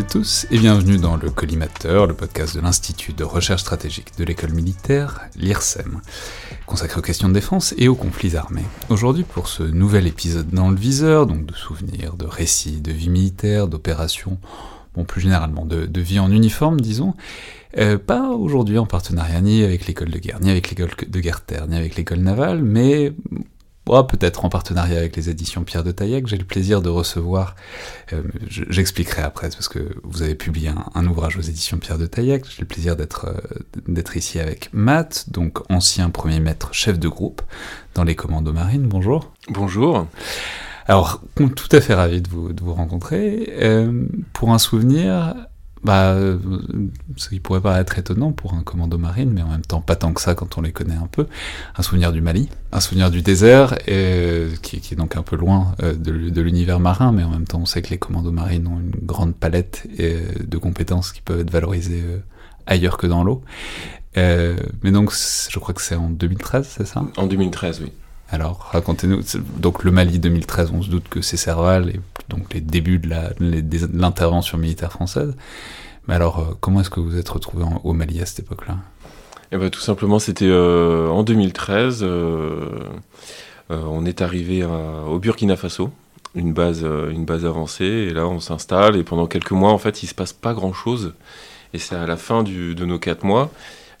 et tous et bienvenue dans le Collimateur, le podcast de l'Institut de recherche stratégique de l'école militaire, l'IRSEM, consacré aux questions de défense et aux conflits armés. Aujourd'hui, pour ce nouvel épisode dans le viseur, donc de souvenirs, de récits, de vie militaire, d'opérations, bon plus généralement de, vie en uniforme, disons, euh, pas aujourd'hui en partenariat ni avec l'école de guerre, ni avec l'école de guerre terre, ni avec l'école navale, mais Oh, peut-être en partenariat avec les éditions Pierre de Taillac, j'ai le plaisir de recevoir, euh, j'expliquerai après, parce que vous avez publié un, un, ouvrage aux éditions Pierre de Taillac, j'ai le plaisir d'être euh, ici avec Matt, donc ancien premier maître chef de groupe dans les commandos marines, bonjour. Bonjour. Alors, tout à fait ravi de vous, de vous rencontrer. Euh, pour un souvenir, bah, ce qui pourrait paraître étonnant pour un commando marine, mais en même temps pas tant que ça quand on les connaît un peu. Un souvenir du Mali, un souvenir du désert, et, qui, qui, est donc un peu loin euh, de, de l'univers marin, mais en même temps on sait que les commandos marines ont une grande palette et, de compétences qui peuvent être valorisées euh, ailleurs que dans l'eau. Euh, mais donc je crois que c'est en 2013, c'est ça? En 2013, oui. Alors, racontez-nous. Donc, le Mali 2013, on se doute que c'est Serval, et donc les débuts de l'intervention militaire française. Mais alors, euh, comment est-ce que vous êtes retrouvé au Mali à cette époque-là? Eh ben, Tout simplement, c'était euh, en 2013. Euh, on est arrivé au Burkina Faso, une base, une base avancée, et là, on s'installe, et pendant quelques mois, en fait, il se passe pas grand-chose. Et c'est à la fin de nos quatre mois,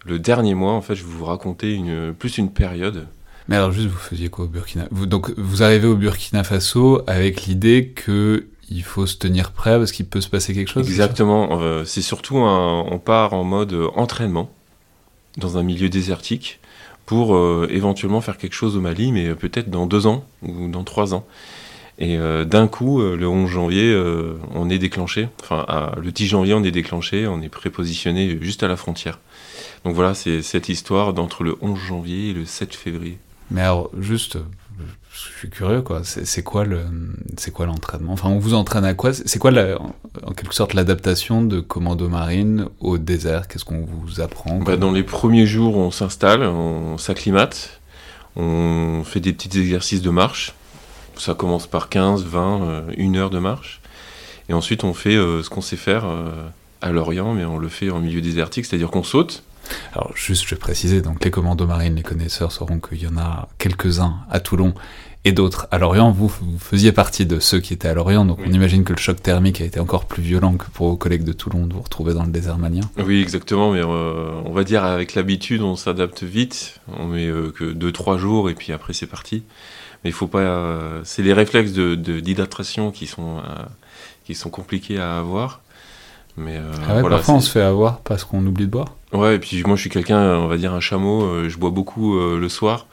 le dernier mois, en fait, je vais vous raconter plus une période mais alors juste, vous faisiez quoi au Burkina? Donc vous arrivez au Burkina Faso avec l'idée que il faut se tenir prêt parce qu'il peut se passer quelque chose. Exactement. Euh, c'est surtout un, on part en mode entraînement dans un milieu désertique pour euh, éventuellement faire quelque chose au Mali, mais peut-être dans deux ans ou dans trois ans. Et euh, d'un coup, le 11 janvier, euh, on est déclenché. Enfin, le 10 janvier, on est déclenché. On est prépositionné juste à la frontière. Donc voilà, c'est cette histoire d'entre le 11 janvier et le 7 février. Mais alors, juste, je suis curieux, quoi. C'est quoi le, c'est quoi l'entraînement? Enfin, on vous entraîne à quoi? C'est quoi, en quelque sorte, l'adaptation de commando marine au désert? Qu'est-ce qu'on vous apprend? Bah, Dans les premiers jours, on s'installe, on s'acclimate, on fait des petits exercices de marche. Ça commence par 15, 20, euh, une heure de marche. Et ensuite, on fait euh, ce qu'on sait faire euh, à Lorient, mais on le fait en milieu désertique, c'est-à-dire qu'on saute. Alors juste, je vais préciser, donc les commandos marines, les connaisseurs sauront qu'il y en a quelques-uns à Toulon et d'autres à Lorient. Vous, vous faisiez partie de ceux qui étaient à Lorient, donc oui. on imagine que le choc thermique a été encore plus violent que pour vos collègues de Toulon de vous retrouver dans le désert malien. Oui, exactement, mais euh, on va dire avec l'habitude, on s'adapte vite. On met euh, que 2-3 jours et puis après c'est parti. Mais il faut pas. Euh, c'est les réflexes d'hydratation de, qui sont euh, qui sont compliqués à avoir. Mais euh, ah ouais, voilà, parfois on se fait avoir parce qu'on oublie de boire. Ouais, et puis moi je suis quelqu'un, on va dire un chameau, euh, je bois beaucoup euh, le soir,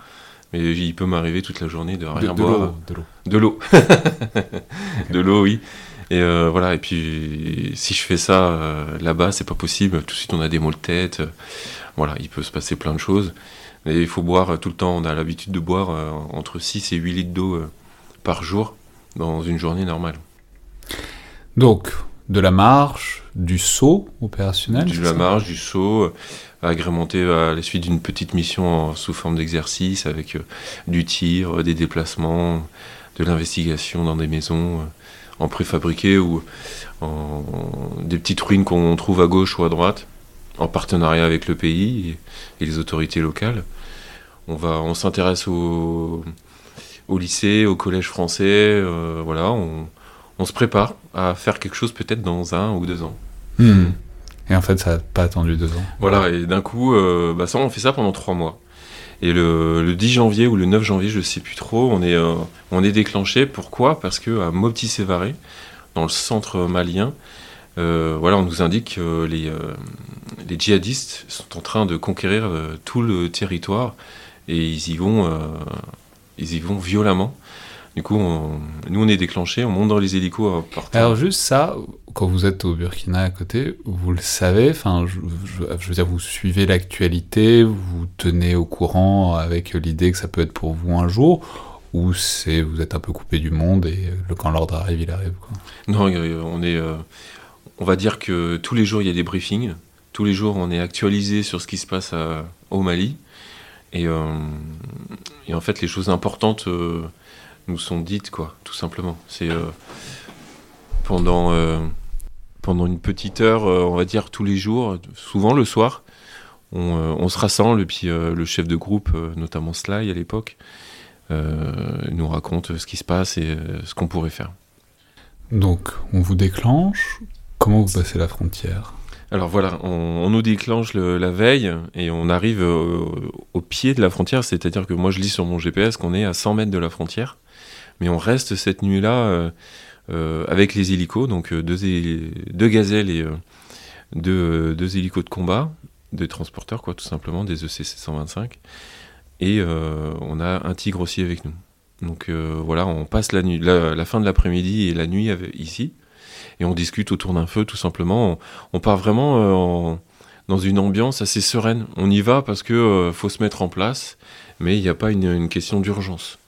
mais il peut m'arriver toute la journée de rien de, de boire. De l'eau. De l'eau. de l'eau, oui. Et euh, voilà, et puis si je fais ça là-bas, c'est pas possible. Tout de suite, on a des maux de tête. voilà, il peut se passer plein de choses. Mais il faut boire tout le temps. On a l'habitude de boire entre 6 et 8 litres d'eau par jour dans une journée normale. Donc, de la marche, du saut opérationnel De la marche, du saut, agrémenté à la suite d'une petite mission sous forme d'exercice avec euh, du tir, des déplacements, de l'investigation dans des maisons euh, en préfabriqué ou en, des petites ruines qu'on trouve à gauche ou à droite, en partenariat avec le pays et, et les autorités locales. on va, on s'intéresse au, au lycée, au collège français, voilà, on, on, se prépare à faire quelque chose peut-être dans un ou deux ans. Hmm. Et en fait, ça n'a pas attendu deux ans. Voilà, et d'un coup, bah ça, on fait ça pendant trois mois. Et le, 10 janvier ou le 9 janvier, je ne sais plus trop, on est, euh, on est déclenché. Pourquoi? Parce que à Mopti Sévaré, dans le centre malien, euh, voilà, on nous indique que les, euh, les djihadistes sont en train de conquérir tout le territoire et ils y vont, ils y vont violemment. Du coup, nous, on est déclenché, on monte dans les hélicos. Alors, juste ça, quand vous êtes au Burkina à côté, vous le savez, enfin, je, veux dire, vous suivez l'actualité, vous tenez au courant avec l'idée que ça peut être pour vous un jour, ou c'est vous êtes un peu coupé du monde et quand l'ordre arrive, il arrive quoi. Non, on est. Euh, on va dire que tous les jours, il y a des briefings. Tous les jours, on est actualisé sur ce qui se passe au Mali. Et, euh, et, en fait, les choses importantes. Euh, nous sont dites, quoi, tout simplement. C'est euh, pendant, euh, pendant une petite heure, euh, on va dire tous les jours, souvent le soir, on, se rassemble, et puis le chef de groupe, notamment Sly à l'époque, nous raconte ce qui se passe et ce qu'on pourrait faire. Donc, on vous déclenche. Comment vous passez la frontière? Alors voilà, on, nous déclenche la veille et on arrive au pied de la frontière, c'est-à-dire que moi je lis sur mon GPS qu'on est à 100 mètres de la frontière. Mais on reste cette nuit-là euh, euh, avec les hélicos, donc euh, deux, deux gazelles et deux, hélicos de combat, des transporteurs, quoi, tout simplement, des ECC 125. Et on a un tigre aussi avec nous. Donc voilà, on passe la, nuit, la, fin de l'après-midi et la nuit ici, et on discute autour d'un feu, tout simplement. On, part vraiment dans une ambiance assez sereine. On y va parce que faut se mettre en place, mais il n'y a pas une question d'urgence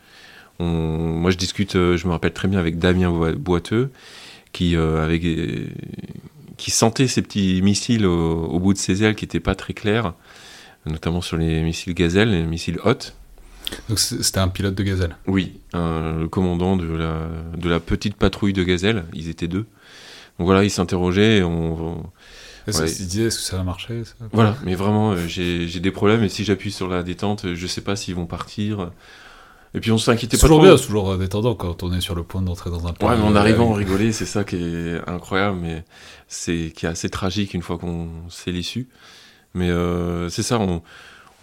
moi, je discute, euh, je me rappelle très bien avec Damien Boiteux, qui, euh, qui sentait ces petits missiles au, bout de ses ailes qui n'étaient pas très clairs, notamment sur les missiles Gazelle, les missiles Hot. Donc c'était un pilote de Gazelle Oui, le commandant de la, de la petite patrouille de Gazelle, ils étaient deux. Donc voilà, il s'interrogeait, on, il disait est-ce que ça va marcher Voilà, mais vraiment, euh, j'ai des problèmes et si j'appuie sur la détente, je ne sais pas s'ils vont partir. Et puis on s'inquiétait pas toujours bien, c'est toujours détendant quand on est sur le point d'entrer dans un pays. Ouais, mais en euh, arrivant, on rigolait, c'est ça qui est incroyable, mais c'est qui est assez tragique une fois qu'on sait l'issue. Mais euh, c'est ça, on,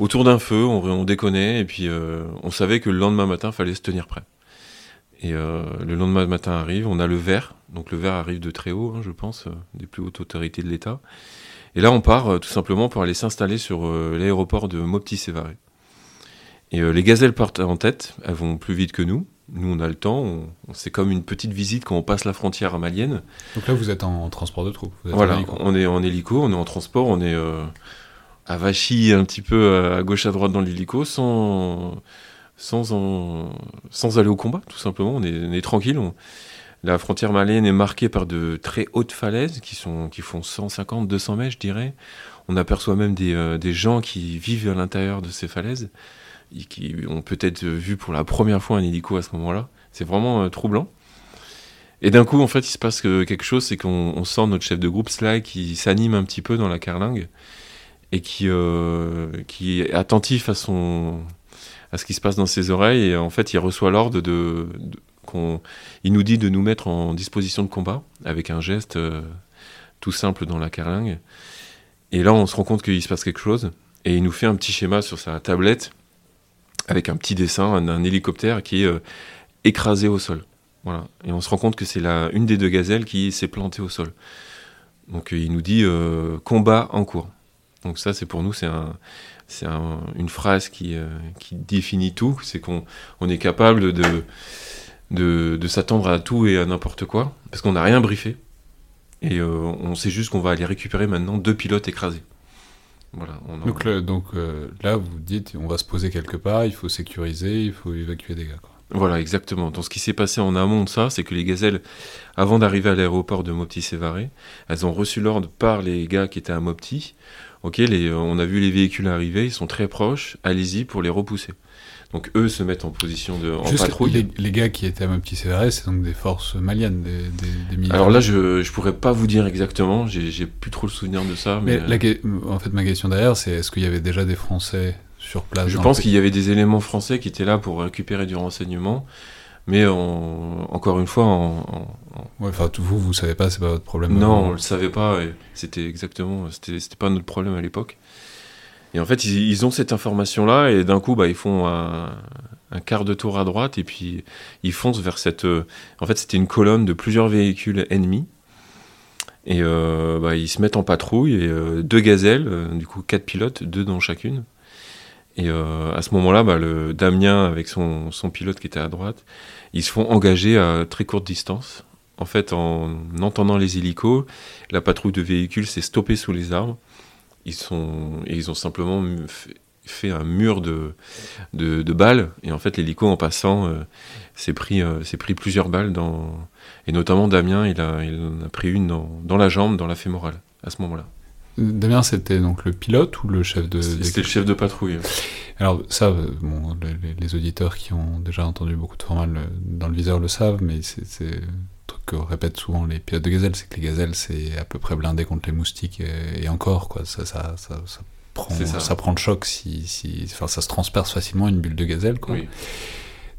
autour d'un feu, on, on, déconnait, et puis euh, on savait que le lendemain matin, fallait se tenir prêt. Et le lendemain matin arrive, on a le verre, donc le verre arrive de très haut, hein, je pense, des plus hautes autorités de l'État. Et là, on part tout simplement pour aller s'installer sur l'aéroport de Mopti-Sévaré. Et euh, les gazelles partent en tête, elles vont plus vite que nous. Nous, on a le temps. On, c'est comme une petite visite quand on passe la frontière malienne. Donc là, vous êtes en, transport de troupes. Voilà, on est en hélico, on est en transport, on est euh, à Vachy un petit peu euh, à gauche à droite dans l'hélico, sans sans sans aller au combat, tout simplement. On est, tranquille. la frontière malienne est marquée par de très hautes falaises qui sont qui font 150, 200 mètres, je dirais. On aperçoit même des, des gens qui vivent à l'intérieur de ces falaises qui ont peut-être vu pour la première fois un hélico à ce moment-là. C'est vraiment euh, troublant. Et d'un coup, en fait, il se passe quelque chose, c'est qu'on sent notre chef de groupe, Sly, qui s'anime un petit peu dans la carlingue et qui, euh, qui est attentif à, son, à ce qui se passe dans ses oreilles. Et en fait, il reçoit l'ordre de, qu'on, il nous dit de nous mettre en disposition de combat avec un geste euh, tout simple dans la carlingue. Et là, on se rend compte qu'il se passe quelque chose. Et il nous fait un petit schéma sur sa tablette avec un petit dessin d'un hélicoptère qui est euh, écrasé au sol. Voilà. Et on se rend compte que c'est une des deux gazelles qui s'est plantée au sol. Donc il nous dit euh, combat en cours. Donc ça, c'est pour nous, c'est un, c'est une phrase qui, euh, définit tout. C'est qu'on on est capable de s'attendre à tout et à n'importe quoi, parce qu'on n'a rien briefé. Et on sait juste qu'on va aller récupérer maintenant deux pilotes écrasés. Donc, donc euh, là, vous dites, on va se poser quelque part, il faut sécuriser, il faut évacuer des gars. Voilà, exactement. Donc ce qui s'est passé en amont de ça, c'est que les gazelles, avant d'arriver à l'aéroport de Mopti-Sévaré, elles ont reçu l'ordre par les gars qui étaient à Mopti. Ok, les, on a vu les véhicules arriver, ils sont très proches, allez-y pour les repousser. Donc eux se mettent en position de en patrouille. Les, gars qui étaient à mon petit CRS, c'est donc des forces maliennes, des, des, militaires. Alors là, je je pourrais pas vous dire exactement. J'ai plus trop le souvenir de ça. Mais, en fait, ma question derrière, c'est est-ce qu'il y avait déjà des Français sur place Je pense qu'il y avait des éléments français qui étaient là pour récupérer du renseignement, mais encore une fois, en, enfin, vous, vous savez pas, c'est pas votre problème. Non, on le savait pas. C'était exactement, c'était pas notre problème à l'époque. Et en fait, ils, ont cette information-là, et d'un coup, bah, ils font un, quart de tour à droite, et puis ils foncent vers cette. Euh, en fait, c'était une colonne de plusieurs véhicules ennemis. Et euh, bah, ils se mettent en patrouille, et euh, deux gazelles, du coup quatre pilotes, deux dans chacune. Et à ce moment-là, bah, le Damien, avec son, son, pilote qui était à droite, ils se font engager à très courte distance. En fait, en entendant les hélicos, la patrouille de véhicules s'est stoppée sous les arbres ils, sont, et ils ont simplement fait, un mur de, de, balles. Et en fait, l'hélico, en passant, euh, s'est pris, euh, pris plusieurs balles. Dans, et notamment, Damien, il, a, il en a pris une dans, dans la jambe, dans la fémorale, à ce moment-là. Damien, c'était donc le pilote ou le chef de... C'était le chef de patrouille. Alors ça, euh, bon, les, auditeurs qui ont déjà entendu beaucoup de formats dans le viseur le savent, mais c'est que répètent souvent les pilotes de gazelle, c'est que les gazelles, c'est à peu près blindé contre les moustiques et, encore, quoi. Ça, ça, ça, prend, ça. prend le choc si, si, enfin, ça se transperce facilement une bulle de gazelle, quoi.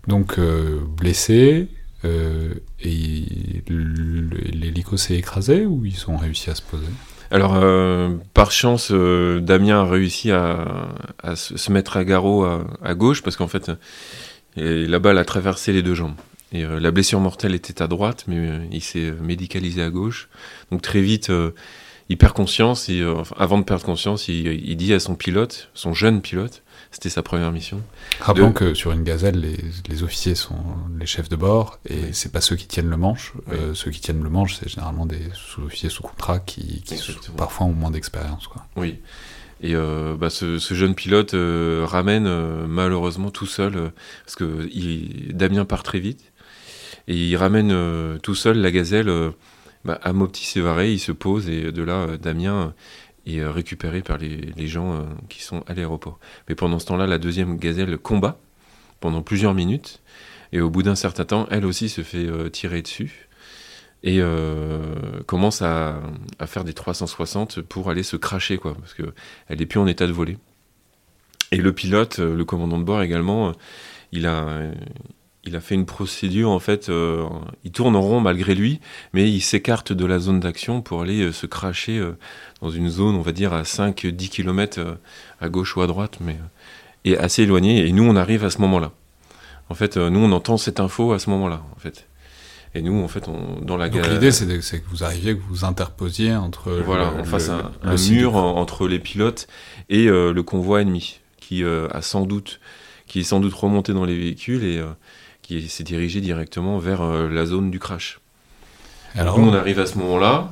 Donc, euh, blessé, euh, et l'hélico s'est écrasé ou ils ont réussi à se poser? Alors, euh, par chance, Damien a réussi à, se mettre à garrot à, à gauche parce qu'en fait, la balle a traversé les deux jambes. Et euh, la blessure mortelle était à droite, mais euh, il s'est médicalisé à gauche. Donc très vite, euh, il perd conscience. Et, avant de perdre conscience, il, dit à son pilote, son jeune pilote, c'était sa première mission. Rappelons que sur une gazelle, les, officiers sont les chefs de bord et c'est pas ceux qui tiennent le manche. ceux qui tiennent le manche, c'est généralement des sous-officiers sous contrat qui, parfois ont moins d'expérience. Oui. Et bah, ce, jeune pilote ramène malheureusement tout seul, parce que Damien part très vite, et il ramène euh, tout seul la gazelle euh, bah, à Mopti-Sévaré, il se pose et de là, euh, Damien est récupéré par les, gens qui sont à l'aéroport. Mais pendant ce temps-là, la deuxième gazelle combat pendant plusieurs minutes. Et au bout d'un certain temps, elle aussi se fait tirer dessus et commence à, faire des 360 pour aller se cracher, quoi, parce qu'elle n'est plus en état de voler. Et le pilote, le commandant de bord également, il a, il a fait une procédure, en fait, euh, il tourne en rond malgré lui, mais il s'écarte de la zone d'action pour aller euh, se cracher euh, dans une zone, on va dire, à 5-10 km à gauche ou à droite, mais et assez éloigné. Et nous, on arrive à ce moment-là. En fait, nous, on entend cette info à ce moment-là, en fait. Et nous, en fait, on, dans la Donc l'idée, c'est que vous arriviez, que vous interposiez entre... Voilà, on fasse un, mur entre les pilotes et le convoi ennemi, qui a sans doute qui est sans doute remonté dans les véhicules et qui s'est dirigé directement vers euh, la zone du crash. Alors, Nous, on arrive à ce moment-là.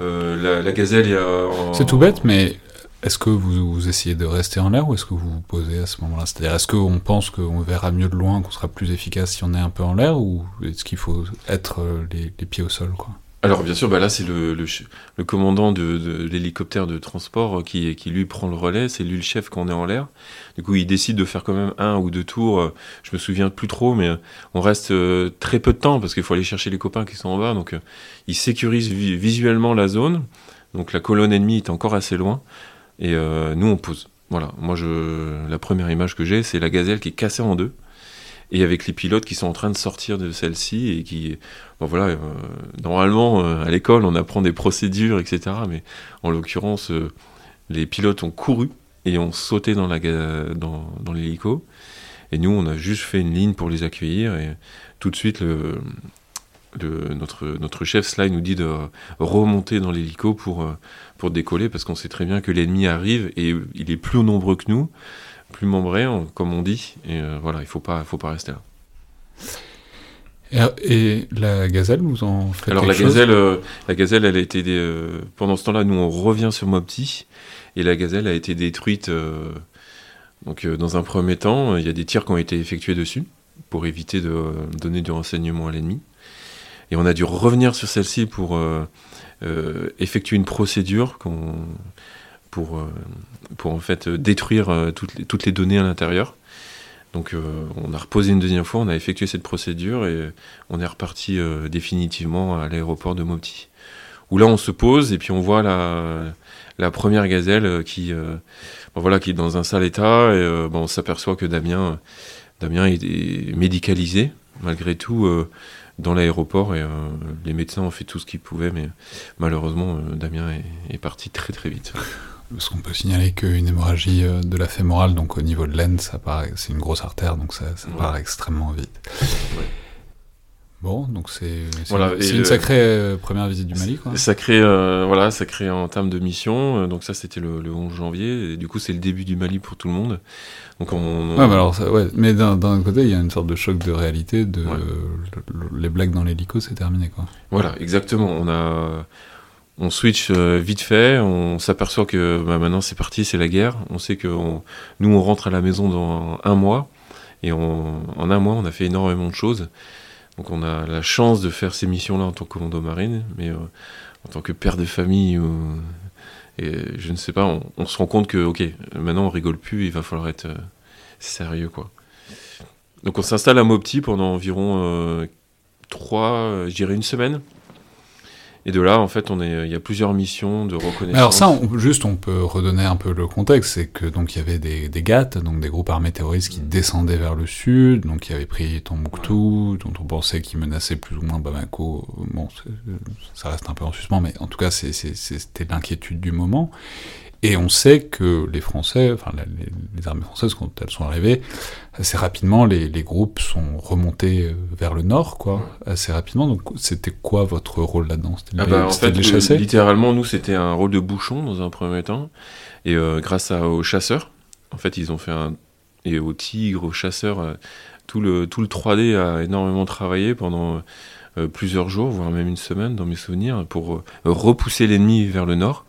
Euh, la, gazelle est C'est tout bête, mais est-ce que vous, essayez de rester en l'air ou est-ce que vous vous posez à ce moment-là? C'est-à-dire, est-ce qu'on pense qu'on verra mieux de loin, qu'on sera plus efficace si on est un peu en l'air ou est-ce qu'il faut être euh, les, les, pieds au sol quoi? Alors bien sûr, bah là c'est le, commandant de, l'hélicoptère de transport qui, qui lui prend le relais, c'est lui le chef quand on est en l'air. Du coup il décide de faire quand même un ou deux tours, je me souviens plus trop, mais on reste euh, très peu de temps parce qu'il faut aller chercher les copains qui sont en bas, donc euh, il sécurise visuellement la zone, donc la colonne ennemie est encore assez loin, et euh, nous on pose. Voilà, moi je, la première image que j'ai c'est la gazelle qui est cassée en deux et avec les pilotes qui sont en train de sortir de celle-ci et qui, bon voilà, euh, normalement euh, à l'école on apprend des procédures, etc. Mais en l'occurrence, euh, les pilotes ont couru et ont sauté dans l'hélico. Et nous, on a juste fait une ligne pour les accueillir et tout de suite notre, notre chef Sly nous dit de remonter dans l'hélico pour, pour décoller parce qu'on sait très bien que l'ennemi arrive et il est plus nombreux que nous plus membré, comme on dit. Et euh, voilà, il faut pas, faut pas rester là. Et, la gazelle, vous en faites Alors la gazelle, euh, la gazelle, elle a été euh, pendant ce temps-là, nous on revient sur Mopti et la gazelle a été détruite. donc dans un premier temps, il y a des tirs qui ont été effectués dessus pour éviter de donner du renseignement à l'ennemi. Et on a dû revenir sur celle-ci pour effectuer une procédure qu'on pour, euh, pour en fait détruire euh, toutes les, toutes les données à l'intérieur. Donc euh, on a reposé une deuxième fois, on a effectué cette procédure et on est reparti définitivement à l'aéroport de Mopti. où là on se pose et puis on voit la, la première gazelle qui, voilà, qui est dans un sale état. Et bon, on s'aperçoit que Damien, Damien est, médicalisé malgré tout dans l'aéroport et les médecins ont fait tout ce qu'ils pouvaient, mais malheureusement Damien est, parti très très vite. Parce qu'on peut signaler qu'une hémorragie de la fémorale, donc au niveau de l'aine, ça c'est une grosse artère, donc ça, ça part extrêmement vite. Bon, donc c'est voilà, une sacrée euh, première visite du Mali, quoi. Sacré, euh, voilà, sacré en termes de mission. Euh, donc ça, c'était le, 11 janvier. Et du coup, c'est le début du Mali pour tout le monde. Donc on, Ouais, mais alors, ouais, mais d'un côté, il y a une sorte de choc de réalité. De les blagues dans l'hélico, c'est terminé, quoi. Voilà, exactement. On a, on switch vite fait. On s'aperçoit que bah, maintenant, c'est parti, c'est la guerre. On sait que nous, on rentre à la maison dans un mois. Et en un mois, on a fait énormément de choses. Donc on a la chance de faire ces missions-là en tant que commando marine, mais euh, en tant que père de famille, et je ne sais pas, on, se rend compte que, ok, maintenant on rigole plus, il va falloir être euh, sérieux, quoi. Donc on s'installe à Mopti pendant environ euh, trois, je dirais une semaine. Et de là, en fait, on est, il y a plusieurs missions de reconnaissance. Alors ça, juste, on peut redonner un peu le contexte, c'est que donc il y avait des, des GATT, donc des groupes armés terroristes qui descendaient vers le sud, donc qui avaient pris Tombouctou, dont on pensait qu'ils menaçaient plus ou moins Bamako. Bon, ça reste un peu en suspens, mais en tout cas, c'était l'inquiétude du moment. Et on sait que les Français, enfin les, armées françaises, quand elles sont arrivées, assez rapidement, les, groupes sont remontés euh, vers le nord, quoi, assez rapidement. Donc c'était quoi votre rôle là-dedans? C'était ah bah, en fait, de les chasser Littéralement, nous, c'était un rôle de bouchon dans un premier temps. Et euh, grâce aux chasseurs, en fait, ils ont fait un... Et aux tigres, aux chasseurs, euh, tout, le, tout le 3D a énormément travaillé pendant plusieurs jours, voire même une semaine, dans mes souvenirs, pour repousser l'ennemi vers le nord.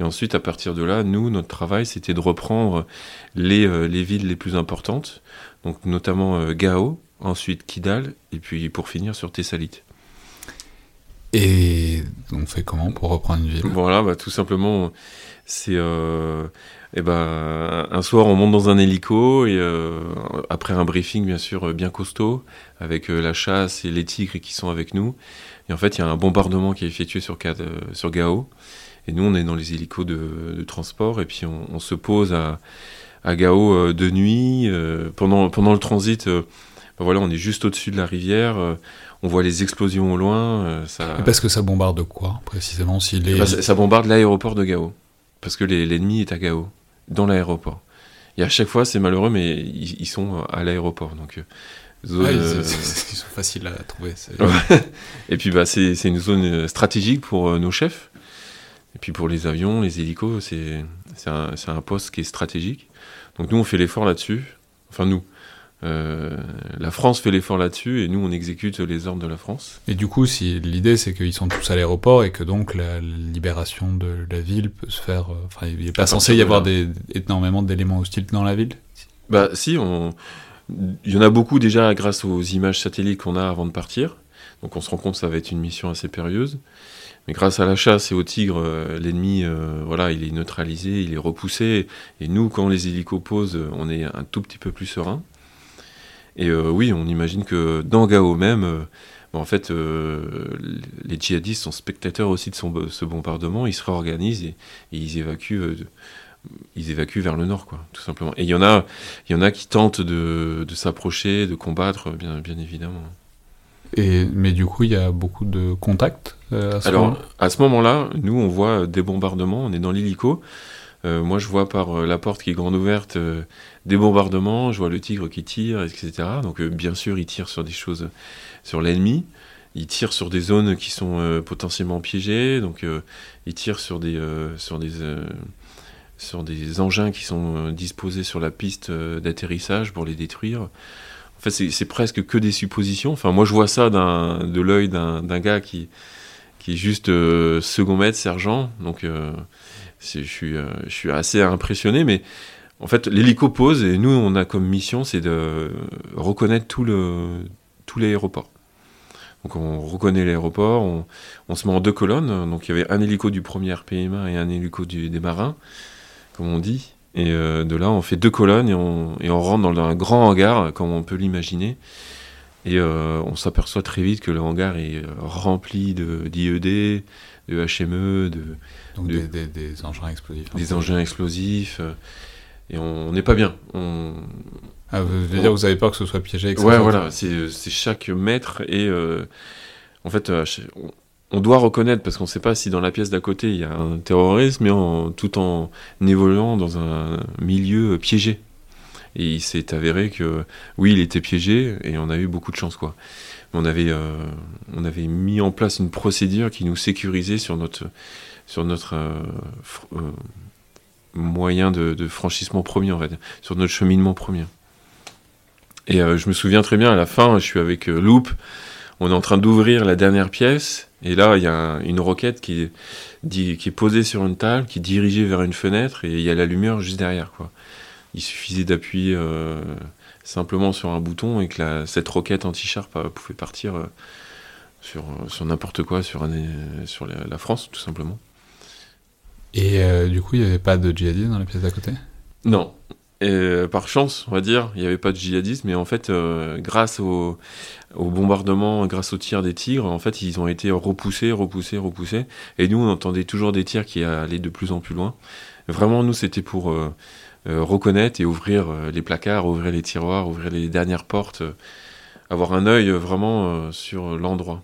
Et ensuite, à partir de là, nous, notre travail, c'était de reprendre les, euh, les, villes les plus importantes, donc notamment euh, Gao, ensuite Kidal, et puis pour finir sur Thessalite. Et on fait comment pour reprendre une ville? Voilà, bah, tout simplement, c'est euh, eh ben, un soir on monte dans un hélico et après un briefing bien sûr bien costaud avec la chasse et les tigres qui sont avec nous. Et en fait, il y a un bombardement qui est effectué sur, sur Gao. Et nous, on est dans les hélicos de, transport et puis on, se pose à, à Gao euh, de nuit. Euh, pendant, pendant le transit, euh, ben voilà, on est juste au-dessus de la rivière. on voit les explosions au loin. ça... parce que ça bombarde quoi, précisément si les... ça, bombarde l'aéroport de Gao. Parce que l'ennemi est à Gao, dans l'aéroport. Et à chaque fois, c'est malheureux, mais ils, sont à l'aéroport. Donc, zone, ils, sont faciles à trouver. et puis, bah, c'est une zone stratégique pour nos chefs. Et puis pour les avions, les hélicos, c'est un, un, poste qui est stratégique. Donc nous, on fait l'effort là-dessus. Enfin, nous. Euh, la France fait l'effort là-dessus et nous, on exécute les ordres de la France. Et du coup, si l'idée, c'est qu'ils sont tous à l'aéroport et que donc la libération de la ville peut se faire. Euh, enfin, il n'est pas censé y avoir des, énormément d'éléments hostiles dans la ville? Bah, si, on... il y en a beaucoup déjà grâce aux images satellites qu'on a avant de partir. Donc on se rend compte que ça va être une mission assez périlleuse. Mais grâce à la chasse et au tigre, euh, l'ennemi, euh, voilà, il est neutralisé, il est repoussé. Et nous, quand les hélicos posent, on est un tout petit peu plus serein. Et euh, oui, on imagine que dans Gao même, en fait, les djihadistes sont spectateurs aussi de ce bombardement. Ils se réorganisent et, ils évacuent. vers le nord, tout simplement. Et il y en a, qui tentent de, s'approcher, de combattre, bien évidemment. Et, mais du coup, il y a beaucoup de contacts euh, à Alors, à ce moment-là, nous, on voit des bombardements, on est dans l'hélico. Euh, moi, je vois par euh, la porte qui est grande ouverte des bombardements, je vois le tigre qui tire, etc. Donc, bien sûr, il tire sur des choses, sur l'ennemi. Il tire sur des zones qui sont potentiellement piégées. Donc, il tire sur des, sur des, sur des engins qui sont disposés sur la piste d'atterrissage pour les détruire. En fait, c'est presque que des suppositions. Enfin, moi, je vois ça de l'œil d'un gars qui, qui est juste euh, second maître, sergent. Donc, euh, je, suis, euh, je suis assez impressionné. Mais en fait, l'hélico pose et nous, on a comme mission, c'est de reconnaître tout le l'aéroport. Donc, on reconnaît l'aéroport, on, se met en deux colonnes. Donc, il y avait un hélico du premier RPMA et un hélico des marins, comme on dit. Et de là, on fait deux colonnes et on, et on rentre dans un grand hangar, comme on peut l'imaginer. Et on s'aperçoit très vite que le hangar est rempli d'IED, de HME, de, Donc des, engins explosifs. Des engins explosifs. et on n'est pas bien. On, ah, vous veux dire, vous avez peur que ce soit piégé Ouais, voilà, c'est chaque mètre et en fait, on doit reconnaître, parce qu'on ne sait pas si dans la pièce d'à côté il y a un terrorisme, mais en, tout en évoluant dans un milieu piégé. Et il s'est avéré que oui, il était piégé et on a eu beaucoup de chance quoi. On avait, euh, on avait mis en place une procédure qui nous sécurisait sur notre, sur notre euh, euh, moyen de, franchissement premier, en fait, sur notre cheminement premier. Et je me souviens très bien à la fin, je suis avec Loop, on est en train d'ouvrir la dernière pièce et là, il y a une roquette qui est, qui est posée sur une table, qui est dirigée vers une fenêtre, et il y a la lumière juste derrière. Quoi. Il suffisait d'appuyer euh, simplement sur un bouton et que cette roquette anti-char pouvait partir euh, sur, sur n'importe quoi, sur, un, sur la, France, tout simplement. Et euh, du coup, il n'y avait pas de djihadistes dans la pièce d'à côté? Non, et par chance, on va dire, il n'y avait pas de djihadistes, mais en fait, grâce au, au bombardement grâce aux tirs des tigres, en fait, ils ont été repoussés, repoussés, repoussés. Et nous, on entendait toujours des tirs qui allaient de plus en plus loin. Vraiment, nous, c'était pour euh, euh, reconnaître et ouvrir euh, les placards, ouvrir les tiroirs, ouvrir les dernières portes, avoir un œil vraiment sur l'endroit.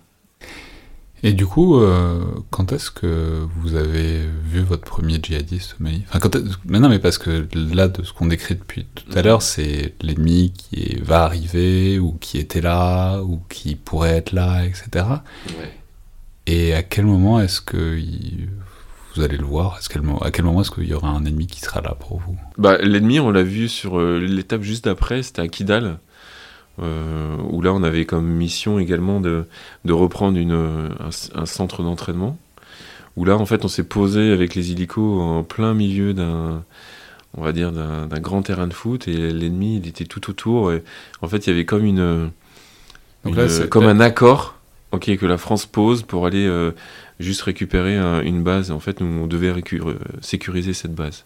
Et du coup, euh, quand est-ce que vous avez vu votre premier djihadiste au Mali enfin, quand mais non, mais parce que là, de ce qu'on décrit depuis tout à l'heure, c'est l'ennemi qui va arriver, ou qui était là, ou qui pourrait être là, etc. Et à quel moment est-ce que vous allez le voir? À quel moment est-ce qu'il y aura un ennemi qui sera là pour vous? Bah, L'ennemi, on l'a vu sur euh, l'étape juste après, c'était à Kidal. Euh, où là on avait comme mission également de, de reprendre une, un, centre d'entraînement, où là en fait on s'est posé avec les hélicos en plein milieu d'un on va dire d'un grand terrain de foot. Et l'ennemi il était tout autour. Et en fait il y avait comme une, comme un accord ok que la France pose pour aller euh, juste récupérer une base. En fait nous on devait sécuriser cette base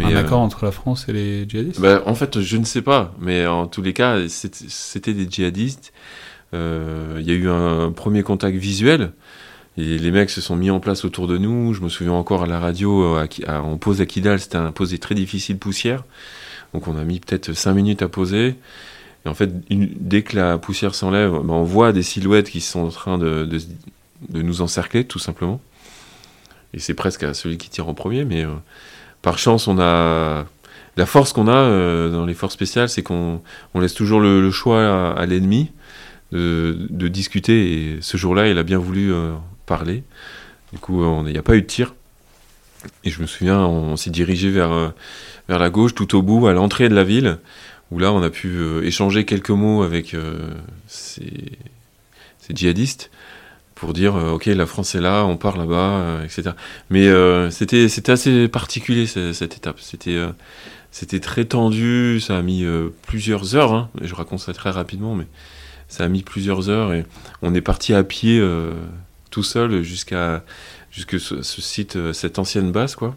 un accord euh, entre la France et les djihadistes bah, En fait, je ne sais pas, mais en tous les cas, c'était des djihadistes. Euh, il y a eu un premier contact visuel. Et les mecs se sont mis en place autour de nous. Je me souviens encore à la radio, euh, on pose à Kidal, c'était un posé très difficile, poussière. Donc on a mis peut-être 5 minutes à poser. Et en fait, dès que la poussière s'enlève, bah, on voit des silhouettes qui sont en train de, de, nous encercler, tout simplement. Et c'est presque à celui qui tire en premier, mais par chance, on a la force qu'on a euh, dans les forces spéciales, c'est qu'on laisse toujours le, choix à, l'ennemi de, discuter. Et ce jour-là, il a bien voulu euh, parler. Du coup, il n'y a pas eu de tir. Et je me souviens, on, s'est dirigé vers, euh, vers la gauche, tout au bout, à l'entrée de la ville, où là, on a pu échanger quelques mots avec ces djihadistes pour dire euh, ok la France est là, on part là-bas, euh, etc. Mais euh, c'était c'était assez particulier cette, étape. C'était c'était très tendu, ça a mis plusieurs heures. Hein. je raconte ça très rapidement, mais ça a mis plusieurs heures et on est parti à pied tout seul jusqu'à jusque ce, site, cette ancienne base quoi.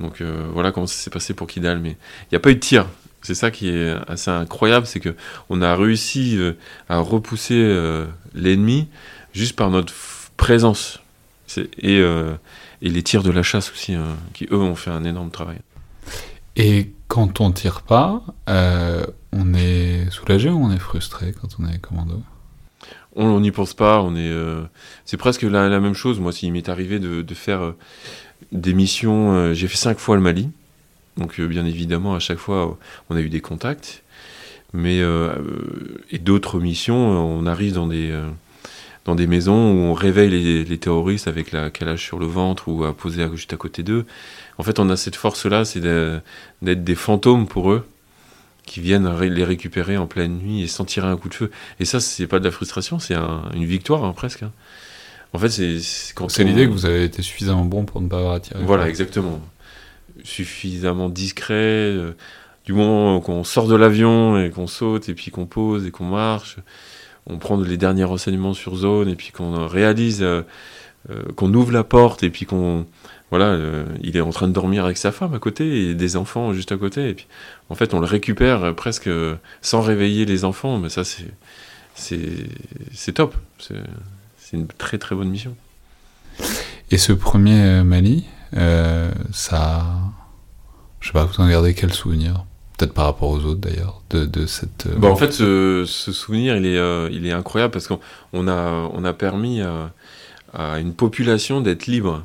Donc voilà comment ça s'est passé pour Kidal, mais il n'y a pas eu de tir. C'est ça qui est assez incroyable, c'est que on a réussi à repousser l'ennemi juste par notre présence. Et, euh, et, les tirs de la chasse aussi, hein, qui eux ont fait un énorme travail. Et quand on tire pas, euh, on est soulagé ou on est frustré quand on est commando? On n'y pense pas, on est. Euh, c'est presque la, la, même chose. Moi, s'il m'est arrivé de, de faire des missions, j'ai fait cinq fois le Mali. Donc, bien évidemment, à chaque fois, on a eu des contacts. Mais et d'autres missions, on arrive dans des dans des maisons où on réveille les, terroristes avec la calage sur le ventre ou à poser juste à côté d'eux. En fait, on a cette force-là, c'est d'être des fantômes pour eux qui viennent les récupérer en pleine nuit et sans tirer un coup de feu. Et ça, c'est pas de la frustration, c'est une victoire hein, presque. Hein. En fait, c'est c'est l'idée que vous avez été suffisamment bon pour ne pas avoir à tirer. Voilà, exactement. Suffisamment discret. Euh, du moment qu'on sort de l'avion et qu'on saute et puis qu'on pose et qu'on marche, on prend les derniers renseignements sur zone et puis qu'on réalise, euh, euh, qu'on ouvre la porte et puis qu'on voilà, euh, il est en train de dormir avec sa femme à côté et des enfants juste à côté. Et puis, en fait, on le récupère presque sans réveiller les enfants. Mais ça, c'est c'est top. C'est une très très bonne mission. Et ce premier Mali, ça, je sais pas, vous en gardez quel souvenir? Peut-être par rapport aux autres d'ailleurs, de, de, cette. Bah, en fait, ce, ce, souvenir, il est, il est incroyable parce qu'on a, on a permis à, à une population d'être libre.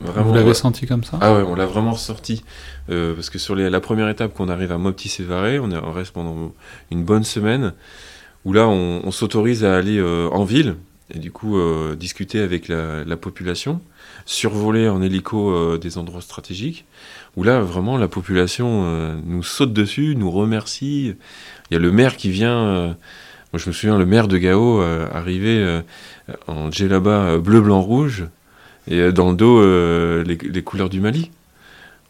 Vraiment, Vous l'avez senti comme ça? Ah ouais, on l'a vraiment ressorti. Euh, parce que sur les, la première étape qu'on arrive à Mopti Sévaré, on, on, reste pendant une bonne semaine, où là on, on s'autorise à aller euh, en ville, et du coup euh, discuter avec la, la, population, survoler en hélico euh, des endroits stratégiques, où là vraiment la population euh, nous saute dessus, nous remercie. Il y a le maire qui vient moi, je me souviens, le maire de Gao euh, en djellaba bleu, blanc, rouge, et dans le dos, les, couleurs du Mali.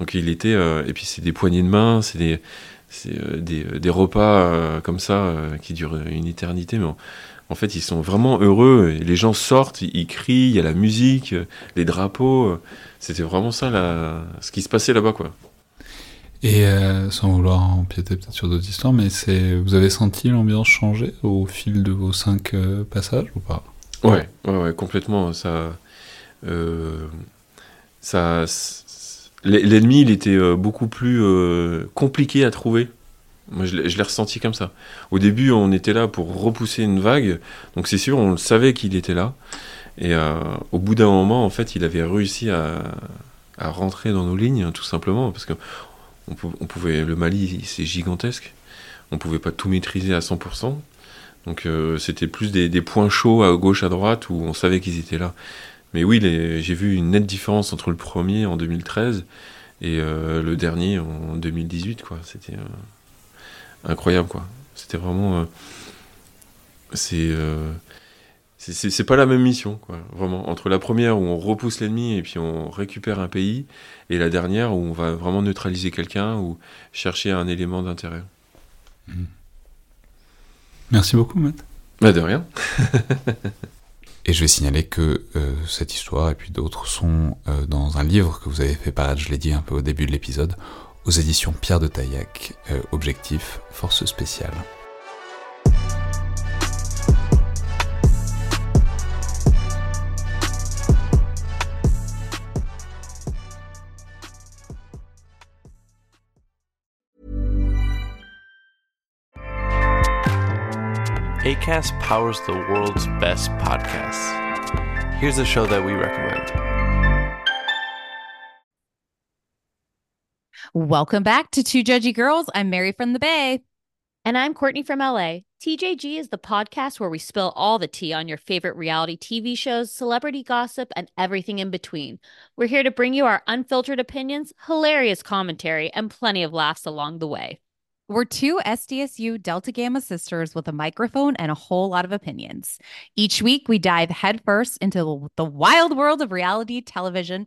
Donc il était. et puis c'est des poignées de main, c'est des, des, repas comme ça qui durent une éternité. En, fait, ils sont vraiment heureux. Et les gens sortent, ils, crient, il y a la musique, les drapeaux. C'était vraiment ça ce qui se passait là-bas, quoi. Et euh, sans vouloir empiéter peut-être sur d'autres histoires, mais c'est vous avez senti l'ambiance changer au fil de vos cinq euh, passages ou pas? Ouais, ouais, ouais, complètement. Ça, euh, ça, l'ennemi, il était beaucoup plus compliqué à trouver. Moi, je l'ai ressenti comme ça. Au début, on était là pour repousser une vague, donc c'est sûr, on le savait qu'il était là. Et au bout d'un moment, en fait, il avait réussi à, à rentrer dans nos lignes, tout simplement, parce que on, pouvait, le Mali, c'est gigantesque. On pouvait pas tout maîtriser à 100%. Donc euh, c'était plus des, points chauds à gauche, à droite, où on savait qu'ils étaient là. Mais oui, j'ai vu une nette différence entre le premier en 2013 et euh, le dernier en 2018. quoi. C'était euh, incroyable. quoi. C'était vraiment... c'est c'est pas la même mission, quoi, vraiment. Entre la première où on repousse l'ennemi et puis on récupère un pays, et la dernière où on va vraiment neutraliser quelqu'un ou chercher un élément d'intérêt. Mmh. Merci beaucoup, Matt. Bah de rien. et je vais signaler que euh, cette histoire et puis d'autres sont euh, dans un livre que vous avez fait paraître, je l'ai dit un peu au début de l'épisode, aux éditions Pierre de Taillac, euh, Objectif, Force spéciale. ACAST powers the world's best podcasts. Here's a show that we recommend. Welcome back to Two Judgy Girls. I'm Mary from the Bay. And I'm Courtney from LA. TJG is the podcast where we spill all the tea on your favorite reality TV shows, celebrity gossip, and everything in between. We're here to bring you our unfiltered opinions, hilarious commentary, and plenty of laughs along the way. We're two SDSU Delta Gamma sisters with a microphone and a whole lot of opinions. Each week, we dive headfirst into the wild world of reality television